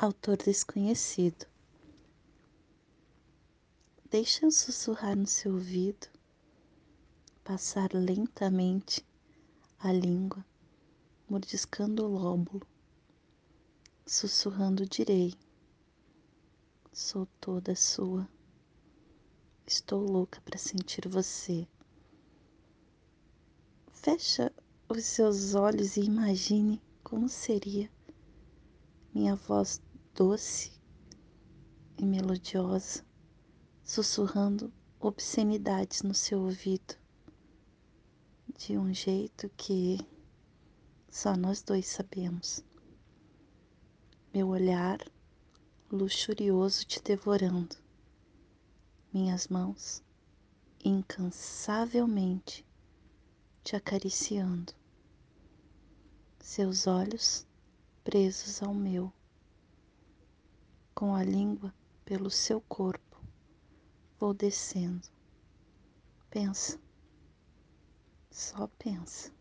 Autor desconhecido. Deixa eu sussurrar no seu ouvido, passar lentamente a língua, mordiscando o lóbulo, sussurrando direi. Sou toda sua. Estou louca para sentir você. Fecha os seus olhos e imagine como seria minha voz doce e melodiosa, sussurrando obscenidades no seu ouvido, de um jeito que só nós dois sabemos. Meu olhar luxurioso te devorando, minhas mãos incansavelmente te acariciando, seus olhos presos ao meu, com a língua pelo seu corpo, vou descendo. Pensa, só pensa.